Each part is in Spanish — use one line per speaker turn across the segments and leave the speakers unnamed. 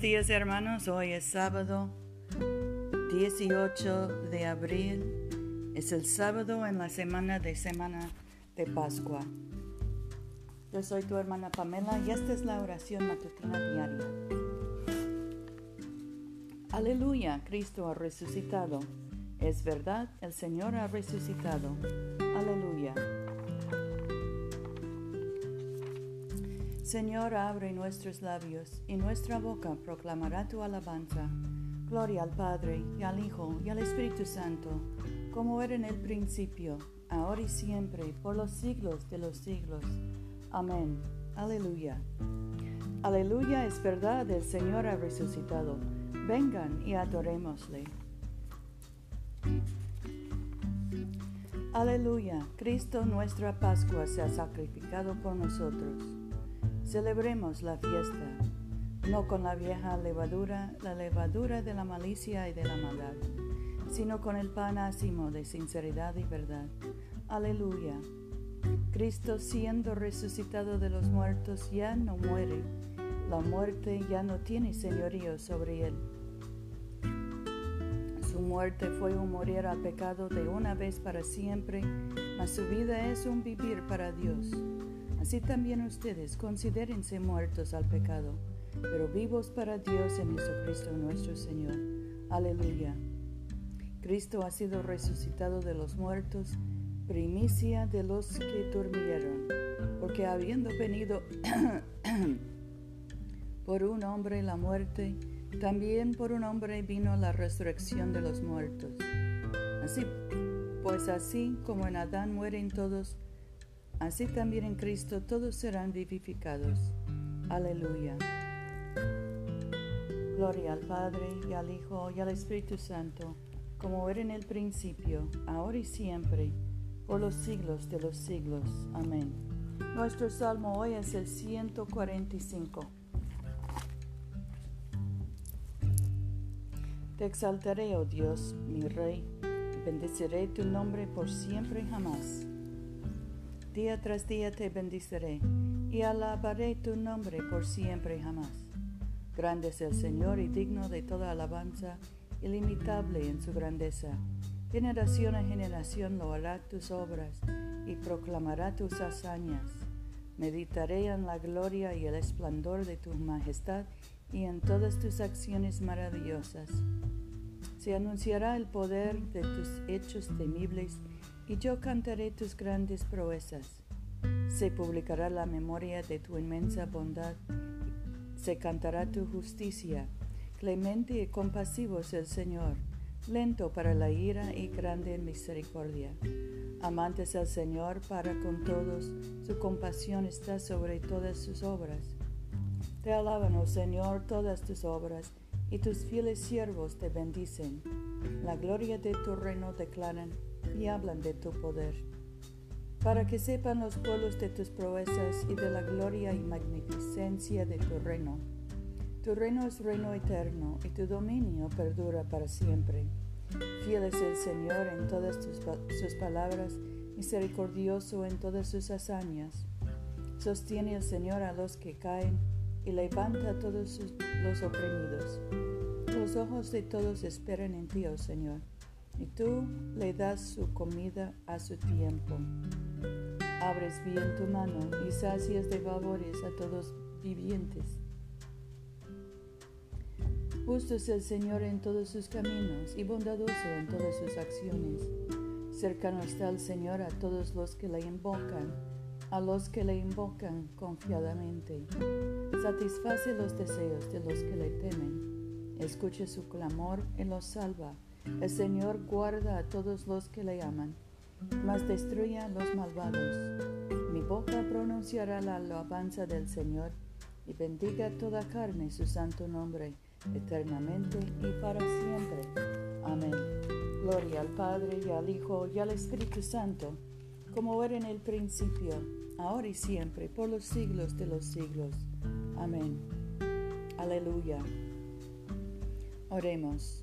Buenos días hermanos, hoy es sábado 18 de abril, es el sábado en la semana de Semana de Pascua. Yo soy tu hermana Pamela y esta es la oración matutina diaria. Aleluya, Cristo ha resucitado. Es verdad, el Señor ha resucitado. Aleluya. Señor, abre nuestros labios y nuestra boca proclamará tu alabanza. Gloria al Padre, y al Hijo, y al Espíritu Santo, como era en el principio, ahora y siempre, por los siglos de los siglos. Amén. Aleluya. Aleluya es verdad, el Señor ha resucitado. Vengan y adorémosle. Aleluya, Cristo nuestra Pascua se ha sacrificado por nosotros. Celebremos la fiesta, no con la vieja levadura, la levadura de la malicia y de la maldad, sino con el pan ácimo de sinceridad y verdad. Aleluya. Cristo siendo resucitado de los muertos ya no muere, la muerte ya no tiene señorío sobre él. Su muerte fue un morir al pecado de una vez para siempre, mas su vida es un vivir para Dios. Así también ustedes considérense muertos al pecado, pero vivos para Dios en Jesucristo nuestro Señor. Aleluya. Cristo ha sido resucitado de los muertos, primicia de los que durmieron, porque habiendo venido por un hombre la muerte, también por un hombre vino la resurrección de los muertos. Así, pues así como en Adán mueren todos, así también en Cristo todos serán vivificados. Aleluya. Gloria al Padre y al Hijo y al Espíritu Santo, como era en el principio, ahora y siempre, por los siglos de los siglos. Amén. Nuestro salmo hoy es el 145. Te exaltaré, oh Dios, mi Rey, bendeciré tu nombre por siempre y jamás. Día tras día te bendiciré y alabaré tu nombre por siempre y jamás. Grande es el Señor y digno de toda alabanza, ilimitable en su grandeza. Generación a generación lo hará tus obras y proclamará tus hazañas. Meditaré en la gloria y el esplendor de tu majestad y en todas tus acciones maravillosas. Se anunciará el poder de tus hechos temibles y yo cantaré tus grandes proezas. Se publicará la memoria de tu inmensa bondad, se cantará tu justicia. Clemente y compasivo es el Señor, lento para la ira y grande en misericordia. Amante es el Señor para con todos, su compasión está sobre todas sus obras. Te alaban, oh Señor, todas tus obras, y tus fieles siervos te bendicen. La gloria de tu reino declaran y hablan de tu poder, para que sepan los pueblos de tus proezas y de la gloria y magnificencia de tu reino. Tu reino es reino eterno y tu dominio perdura para siempre. Fiel es el Señor en todas sus palabras, misericordioso en todas sus hazañas. Sostiene el Señor a los que caen y levanta a todos los oprimidos. Los ojos de todos esperan en ti, oh Señor y tú le das su comida a su tiempo. Abres bien tu mano y sacias de favores a todos vivientes. Justo es el Señor en todos sus caminos y bondadoso en todas sus acciones. Cercano está el Señor a todos los que le invocan, a los que le invocan confiadamente. Satisface los deseos de los que le temen. Escuche su clamor y los salva el Señor guarda a todos los que le aman, mas destruye a los malvados. Mi boca pronunciará la alabanza del Señor y bendiga toda carne su santo nombre, eternamente y para siempre. Amén. Gloria al Padre y al Hijo y al Espíritu Santo, como era en el principio, ahora y siempre, por los siglos de los siglos. Amén. Aleluya. Oremos.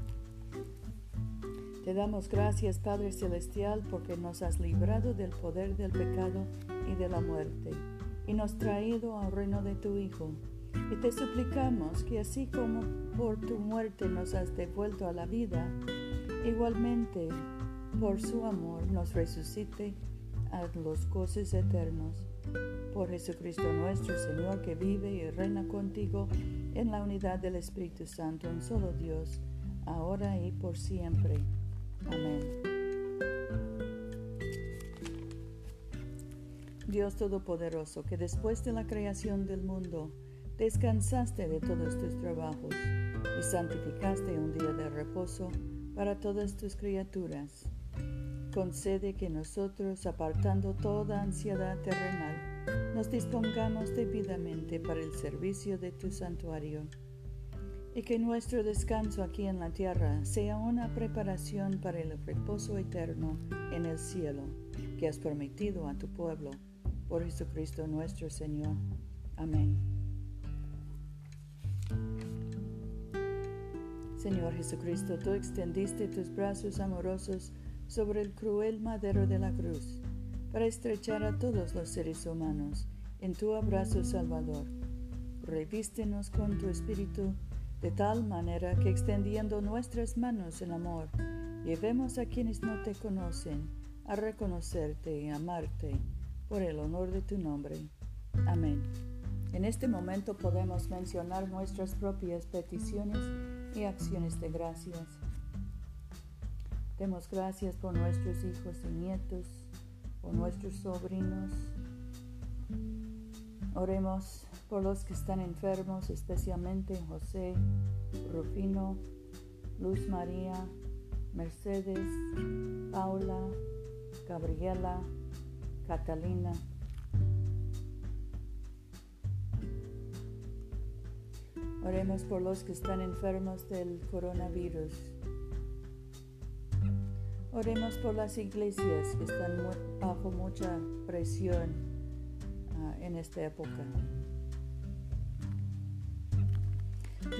Te damos gracias, Padre Celestial, porque nos has librado del poder del pecado y de la muerte, y nos traído al reino de tu Hijo y te suplicamos que así como por tu muerte nos has devuelto a la vida, igualmente por su amor nos resucite a los goces eternos. Por Jesucristo nuestro Señor, que vive y reina contigo en la unidad del Espíritu Santo, en solo Dios, ahora y por siempre. Amén. Dios Todopoderoso, que después de la creación del mundo, descansaste de todos tus trabajos y santificaste un día de reposo para todas tus criaturas. Concede que nosotros, apartando toda ansiedad terrenal, nos dispongamos debidamente para el servicio de tu santuario, y que nuestro descanso aquí en la tierra sea una preparación para el reposo eterno en el cielo, que has prometido a tu pueblo, por Jesucristo nuestro Señor. Amén. Señor Jesucristo, tú extendiste tus brazos amorosos sobre el cruel madero de la cruz para estrechar a todos los seres humanos en tu abrazo salvador. Revístenos con tu espíritu de tal manera que extendiendo nuestras manos en amor, llevemos a quienes no te conocen a reconocerte y amarte por el honor de tu nombre. Amén. En este momento podemos mencionar nuestras propias peticiones y acciones de gracias. Demos gracias por nuestros hijos y nietos, por nuestros sobrinos. Oremos por los que están enfermos, especialmente José, Rufino, Luz María, Mercedes, Paula, Gabriela, Catalina. Oremos por los que están enfermos del coronavirus. Oremos por las iglesias que están bajo mucha presión ah, en esta época.